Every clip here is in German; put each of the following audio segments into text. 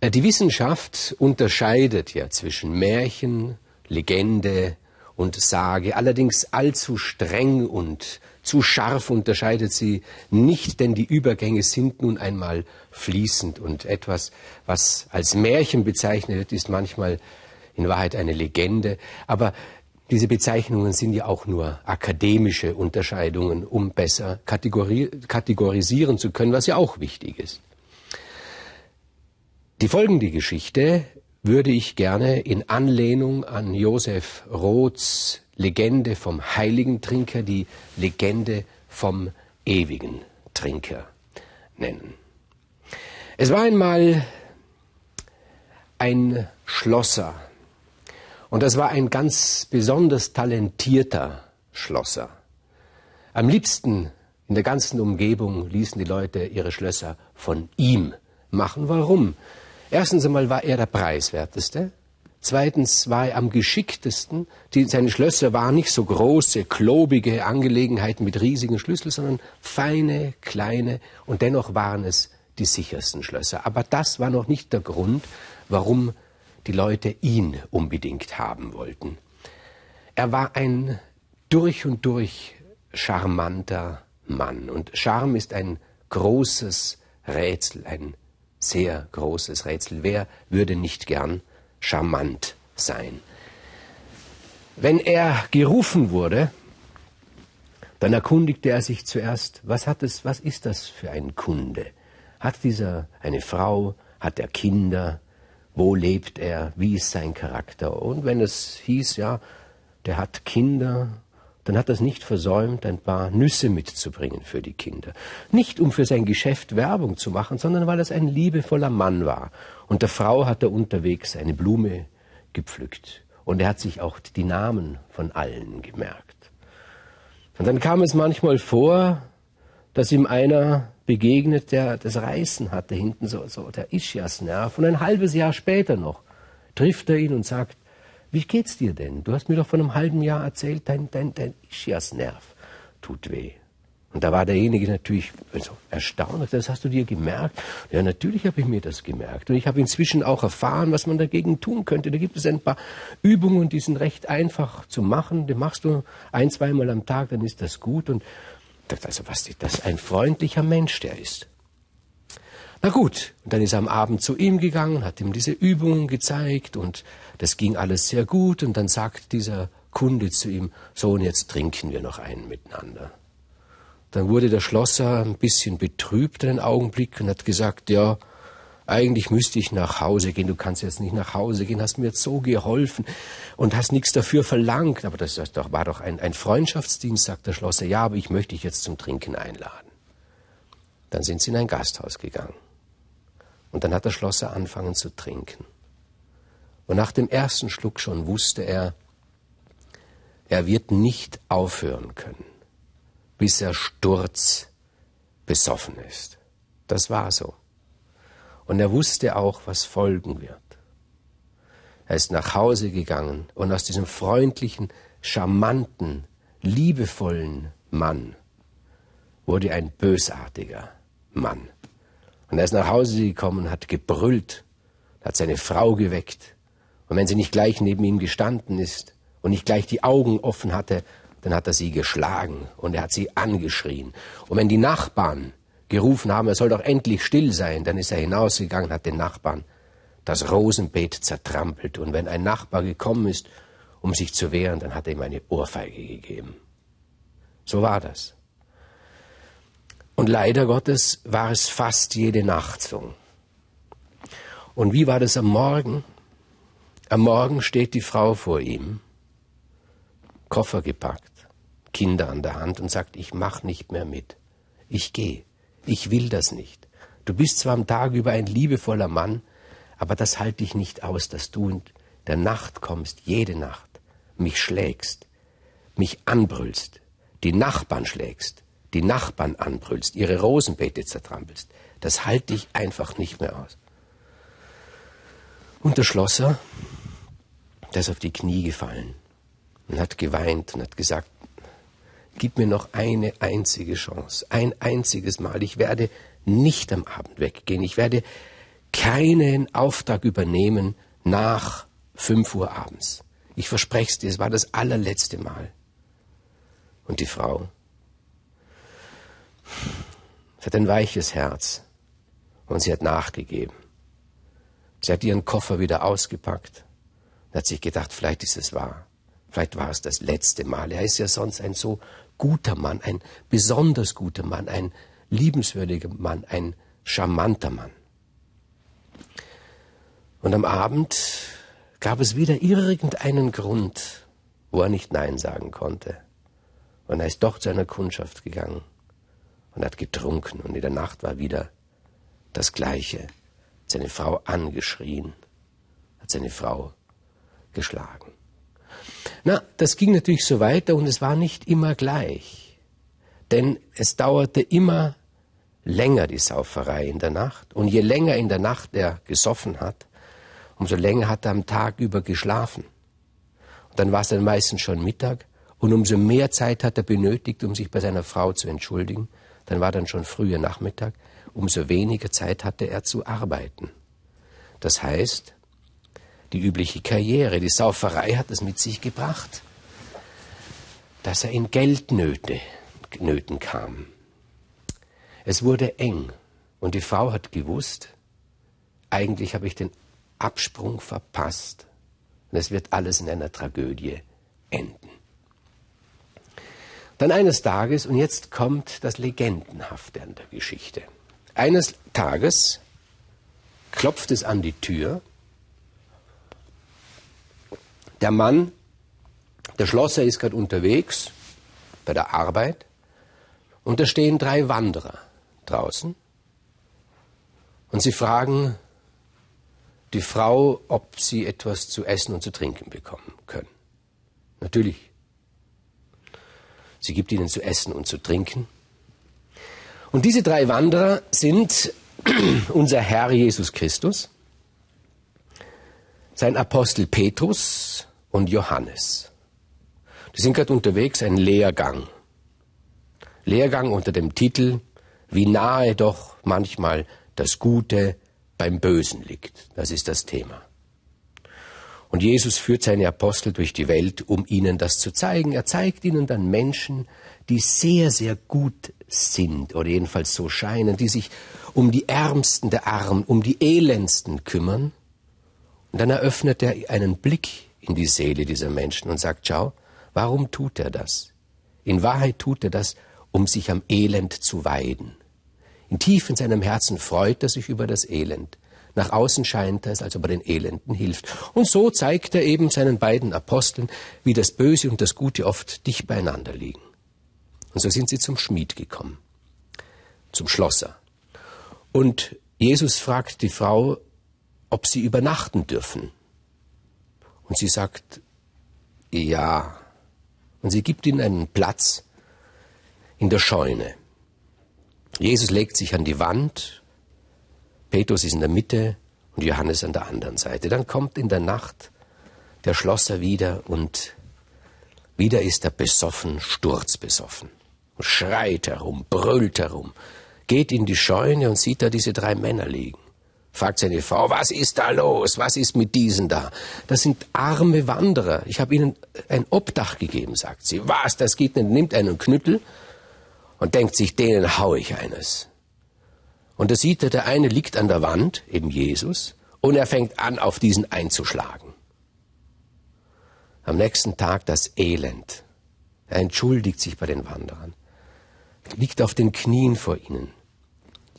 Äh, die Wissenschaft unterscheidet ja zwischen Märchen, Legende und Sage, allerdings allzu streng und zu scharf unterscheidet sie nicht, denn die Übergänge sind nun einmal fließend. Und etwas, was als Märchen bezeichnet wird, ist manchmal in Wahrheit eine Legende, aber diese Bezeichnungen sind ja auch nur akademische Unterscheidungen, um besser kategori kategorisieren zu können, was ja auch wichtig ist. Die folgende Geschichte würde ich gerne in Anlehnung an Josef Roths Legende vom heiligen Trinker, die Legende vom ewigen Trinker nennen. Es war einmal ein Schlosser, und das war ein ganz besonders talentierter Schlosser. Am liebsten in der ganzen Umgebung ließen die Leute ihre Schlösser von ihm machen. Warum? Erstens einmal war er der preiswerteste. Zweitens war er am geschicktesten. Die, seine Schlösser waren nicht so große, klobige Angelegenheiten mit riesigen Schlüsseln, sondern feine, kleine und dennoch waren es die sichersten Schlösser. Aber das war noch nicht der Grund, warum die Leute ihn unbedingt haben wollten. Er war ein durch und durch charmanter Mann. Und Charme ist ein großes Rätsel, ein sehr großes Rätsel. Wer würde nicht gern charmant sein? Wenn er gerufen wurde, dann erkundigte er sich zuerst, was hat es, was ist das für ein Kunde? Hat dieser eine Frau? Hat er Kinder? Wo lebt er? Wie ist sein Charakter? Und wenn es hieß, ja, der hat Kinder, dann hat er es nicht versäumt, ein paar Nüsse mitzubringen für die Kinder. Nicht um für sein Geschäft Werbung zu machen, sondern weil es ein liebevoller Mann war. Und der Frau hat er unterwegs eine Blume gepflückt. Und er hat sich auch die Namen von allen gemerkt. Und dann kam es manchmal vor, dass ihm einer begegnet, der das Reißen hatte, hinten so, so der Ischias-Nerv. Und ein halbes Jahr später noch trifft er ihn und sagt, wie geht's dir denn? Du hast mir doch vor einem halben Jahr erzählt, dein, dein, dein Ischias-Nerv tut weh. Und da war derjenige natürlich also erstaunt. Das hast du dir gemerkt? Ja, natürlich habe ich mir das gemerkt. Und ich habe inzwischen auch erfahren, was man dagegen tun könnte. Da gibt es ein paar Übungen, die sind recht einfach zu machen. Die machst du ein, zweimal am Tag, dann ist das gut. Und dachte also, was ist das? Ein freundlicher Mensch, der ist. Na gut, und dann ist er am Abend zu ihm gegangen, hat ihm diese Übungen gezeigt und das ging alles sehr gut und dann sagt dieser Kunde zu ihm, so und jetzt trinken wir noch einen miteinander. Dann wurde der Schlosser ein bisschen betrübt einen Augenblick und hat gesagt, ja, eigentlich müsste ich nach Hause gehen, du kannst jetzt nicht nach Hause gehen, hast mir jetzt so geholfen und hast nichts dafür verlangt. Aber das war doch ein, ein Freundschaftsdienst, sagt der Schlosser. Ja, aber ich möchte dich jetzt zum Trinken einladen. Dann sind sie in ein Gasthaus gegangen. Und dann hat der Schlosser angefangen zu trinken. Und nach dem ersten Schluck schon wusste er, er wird nicht aufhören können, bis er sturzbesoffen ist. Das war so. Und er wusste auch, was folgen wird. Er ist nach Hause gegangen und aus diesem freundlichen, charmanten, liebevollen Mann wurde ein bösartiger Mann. Und er ist nach Hause gekommen, hat gebrüllt, hat seine Frau geweckt. Und wenn sie nicht gleich neben ihm gestanden ist und nicht gleich die Augen offen hatte, dann hat er sie geschlagen und er hat sie angeschrien. Und wenn die Nachbarn gerufen haben, er soll doch endlich still sein. Dann ist er hinausgegangen, hat den Nachbarn das Rosenbeet zertrampelt. Und wenn ein Nachbar gekommen ist, um sich zu wehren, dann hat er ihm eine Ohrfeige gegeben. So war das. Und leider Gottes war es fast jede Nacht so. Und wie war das am Morgen? Am Morgen steht die Frau vor ihm, Koffer gepackt, Kinder an der Hand und sagt, ich mach nicht mehr mit. Ich gehe. Ich will das nicht. Du bist zwar am Tag über ein liebevoller Mann, aber das halte ich nicht aus, dass du in der Nacht kommst, jede Nacht, mich schlägst, mich anbrüllst, die Nachbarn schlägst, die Nachbarn anbrüllst, ihre Rosenbeete zertrampelst. Das halte ich einfach nicht mehr aus. Und der Schlosser, der ist auf die Knie gefallen und hat geweint und hat gesagt, gib mir noch eine einzige Chance, ein einziges Mal. Ich werde nicht am Abend weggehen. Ich werde keinen Auftrag übernehmen nach fünf Uhr abends. Ich verspreche es dir, es war das allerletzte Mal. Und die Frau, sie hat ein weiches Herz und sie hat nachgegeben. Sie hat ihren Koffer wieder ausgepackt und hat sich gedacht, vielleicht ist es wahr. Vielleicht war es das letzte Mal. Er ist ja sonst ein so guter Mann, ein besonders guter Mann, ein liebenswürdiger Mann, ein charmanter Mann. Und am Abend gab es wieder irgendeinen Grund, wo er nicht Nein sagen konnte. Und er ist doch zu einer Kundschaft gegangen und hat getrunken und in der Nacht war wieder das Gleiche. Hat seine Frau angeschrien, hat seine Frau geschlagen. Na, das ging natürlich so weiter und es war nicht immer gleich. Denn es dauerte immer länger die Sauferei in der Nacht. Und je länger in der Nacht er gesoffen hat, umso länger hat er am Tag über geschlafen. Und dann war es dann meistens schon Mittag. Und umso mehr Zeit hat er benötigt, um sich bei seiner Frau zu entschuldigen. Dann war dann schon früher Nachmittag. Umso weniger Zeit hatte er zu arbeiten. Das heißt, die übliche Karriere, die Sauferei hat es mit sich gebracht, dass er in Geldnöte Nöten kam. Es wurde eng und die Frau hat gewusst, eigentlich habe ich den Absprung verpasst und es wird alles in einer Tragödie enden. Dann eines Tages, und jetzt kommt das Legendenhafte an der Geschichte. Eines Tages klopft es an die Tür der Mann, der Schlosser ist gerade unterwegs bei der Arbeit und da stehen drei Wanderer draußen und sie fragen die Frau, ob sie etwas zu essen und zu trinken bekommen können. Natürlich. Sie gibt ihnen zu essen und zu trinken. Und diese drei Wanderer sind unser Herr Jesus Christus, sein Apostel Petrus, und Johannes. Die sind gerade unterwegs, ein Lehrgang. Lehrgang unter dem Titel Wie nahe doch manchmal das Gute beim Bösen liegt. Das ist das Thema. Und Jesus führt seine Apostel durch die Welt, um ihnen das zu zeigen. Er zeigt ihnen dann Menschen, die sehr, sehr gut sind, oder jedenfalls so scheinen, die sich um die Ärmsten der Armen, um die Elendsten kümmern. Und dann eröffnet er einen Blick in die Seele dieser Menschen und sagt, schau, warum tut er das? In Wahrheit tut er das, um sich am Elend zu weiden. In tief in seinem Herzen freut er sich über das Elend. Nach außen scheint er es, als ob er den Elenden hilft. Und so zeigt er eben seinen beiden Aposteln, wie das Böse und das Gute oft dicht beieinander liegen. Und so sind sie zum Schmied gekommen, zum Schlosser. Und Jesus fragt die Frau, ob sie übernachten dürfen. Und sie sagt, ja. Und sie gibt ihnen einen Platz in der Scheune. Jesus legt sich an die Wand, Petrus ist in der Mitte und Johannes an der anderen Seite. Dann kommt in der Nacht der Schlosser wieder und wieder ist er besoffen, sturzbesoffen und schreit herum, brüllt herum, geht in die Scheune und sieht da diese drei Männer liegen fragt seine Frau, was ist da los? Was ist mit diesen da? Das sind arme Wanderer. Ich habe ihnen ein Obdach gegeben, sagt sie. Was, das geht nicht. Nimmt einen Knüttel und denkt sich, denen hau ich eines. Und da sieht er, der eine liegt an der Wand, eben Jesus, und er fängt an, auf diesen einzuschlagen. Am nächsten Tag das Elend. Er entschuldigt sich bei den Wanderern, liegt auf den Knien vor ihnen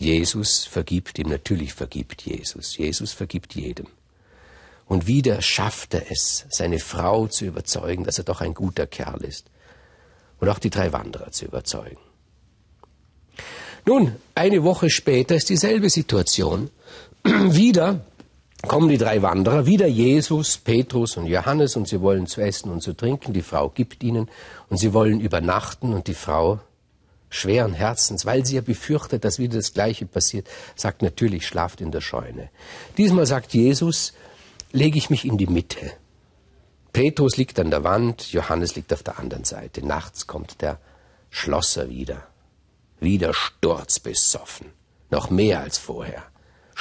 Jesus vergibt ihm, natürlich vergibt Jesus. Jesus vergibt jedem. Und wieder schafft er es, seine Frau zu überzeugen, dass er doch ein guter Kerl ist. Und auch die drei Wanderer zu überzeugen. Nun, eine Woche später ist dieselbe Situation. wieder kommen die drei Wanderer, wieder Jesus, Petrus und Johannes und sie wollen zu essen und zu trinken. Die Frau gibt ihnen und sie wollen übernachten und die Frau schweren Herzens, weil sie ja befürchtet, dass wieder das Gleiche passiert, sagt natürlich, schlaft in der Scheune. Diesmal sagt Jesus, lege ich mich in die Mitte. Petrus liegt an der Wand, Johannes liegt auf der anderen Seite. Nachts kommt der Schlosser wieder. Wieder sturzbesoffen. Noch mehr als vorher.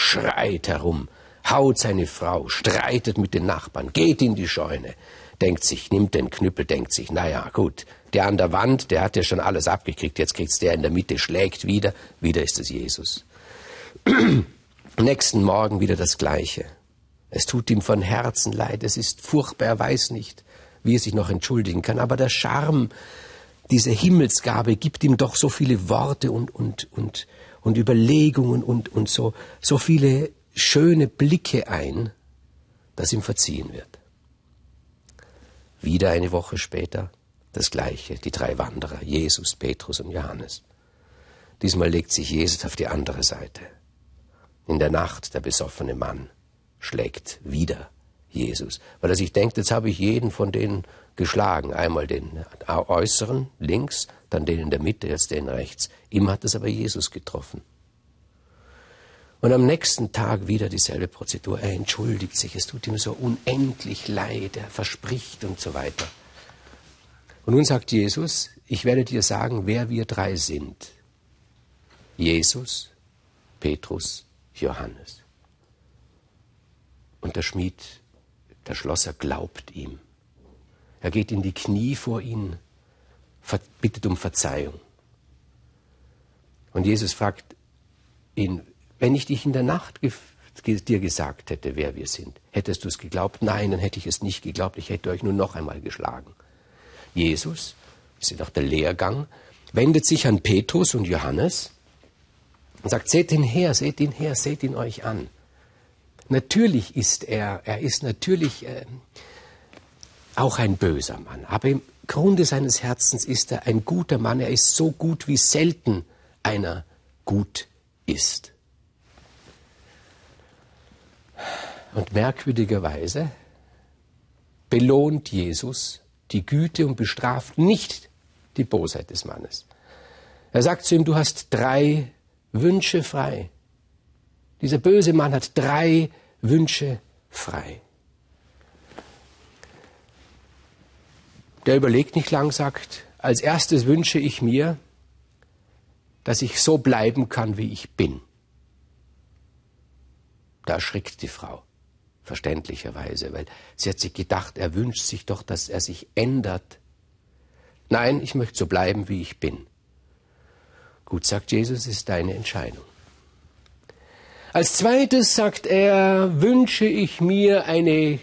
schreit herum, haut seine Frau, streitet mit den Nachbarn, geht in die Scheune, denkt sich, nimmt den Knüppel, denkt sich, naja, gut, der an der Wand, der hat ja schon alles abgekriegt, jetzt kriegt's der in der Mitte, schlägt wieder, wieder ist es Jesus. Nächsten Morgen wieder das Gleiche. Es tut ihm von Herzen leid, es ist furchtbar, er weiß nicht, wie er sich noch entschuldigen kann, aber der Charme, diese Himmelsgabe gibt ihm doch so viele Worte und, und, und, und Überlegungen und, und so, so viele schöne Blicke ein, dass ihm verziehen wird. Wieder eine Woche später das Gleiche, die drei Wanderer, Jesus, Petrus und Johannes. Diesmal legt sich Jesus auf die andere Seite. In der Nacht der besoffene Mann schlägt wieder Jesus, weil er sich denkt, jetzt habe ich jeden von denen geschlagen. Einmal den äußeren links, dann den in der Mitte, jetzt den rechts. Ihm hat es aber Jesus getroffen. Und am nächsten Tag wieder dieselbe Prozedur. Er entschuldigt sich, es tut ihm so unendlich leid, er verspricht und so weiter. Und nun sagt Jesus, ich werde dir sagen, wer wir drei sind. Jesus, Petrus, Johannes. Und der Schmied, der Schlosser glaubt ihm. Er geht in die Knie vor ihn, bittet um Verzeihung. Und Jesus fragt ihn, wenn ich dich in der Nacht dir gesagt hätte, wer wir sind, hättest du es geglaubt? Nein, dann hätte ich es nicht geglaubt, ich hätte euch nur noch einmal geschlagen. Jesus, das ist auch der Lehrgang, wendet sich an Petrus und Johannes und sagt, seht ihn her, seht ihn her, seht ihn euch an. Natürlich ist er, er ist natürlich äh, auch ein böser Mann, aber im Grunde seines Herzens ist er ein guter Mann, er ist so gut, wie selten einer gut ist. Und merkwürdigerweise belohnt Jesus die Güte und bestraft nicht die Bosheit des Mannes. Er sagt zu ihm, du hast drei Wünsche frei. Dieser böse Mann hat drei Wünsche frei. Der überlegt nicht lang, sagt, als erstes wünsche ich mir, dass ich so bleiben kann, wie ich bin. Da erschrickt die Frau, verständlicherweise, weil sie hat sich gedacht, er wünscht sich doch, dass er sich ändert. Nein, ich möchte so bleiben, wie ich bin. Gut, sagt Jesus, ist deine Entscheidung. Als zweites sagt er, wünsche ich mir eine,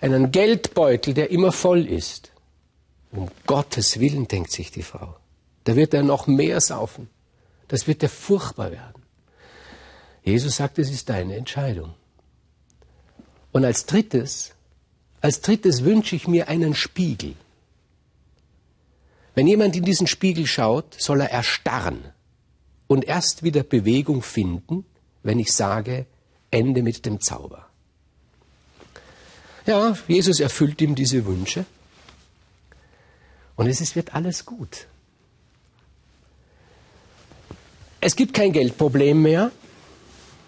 einen Geldbeutel, der immer voll ist. Um Gottes Willen, denkt sich die Frau. Da wird er noch mehr saufen. Das wird er furchtbar werden. Jesus sagt, es ist deine Entscheidung. Und als drittes, als drittes wünsche ich mir einen Spiegel. Wenn jemand in diesen Spiegel schaut, soll er erstarren und erst wieder Bewegung finden, wenn ich sage, Ende mit dem Zauber. Ja, Jesus erfüllt ihm diese Wünsche und es wird alles gut. Es gibt kein Geldproblem mehr,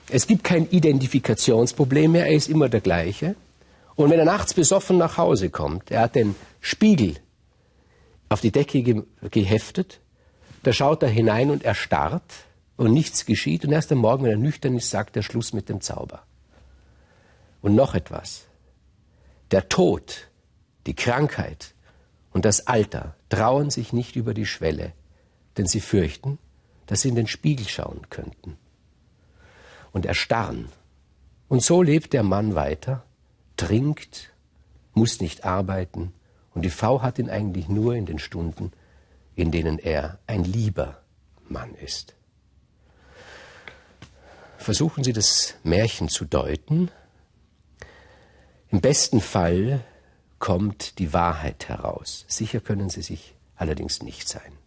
es gibt kein Identifikationsproblem mehr, er ist immer der gleiche. Und wenn er nachts besoffen nach Hause kommt, er hat den Spiegel auf die Decke ge geheftet, da schaut er hinein und erstarrt und nichts geschieht und erst am Morgen, wenn er nüchtern ist, sagt er Schluss mit dem Zauber. Und noch etwas. Der Tod, die Krankheit und das Alter trauen sich nicht über die Schwelle, denn sie fürchten, dass sie in den Spiegel schauen könnten und erstarren. Und so lebt der Mann weiter, trinkt, muss nicht arbeiten, und die Frau hat ihn eigentlich nur in den Stunden, in denen er ein lieber Mann ist. Versuchen Sie das Märchen zu deuten. Im besten Fall kommt die Wahrheit heraus. Sicher können Sie sich allerdings nicht sein.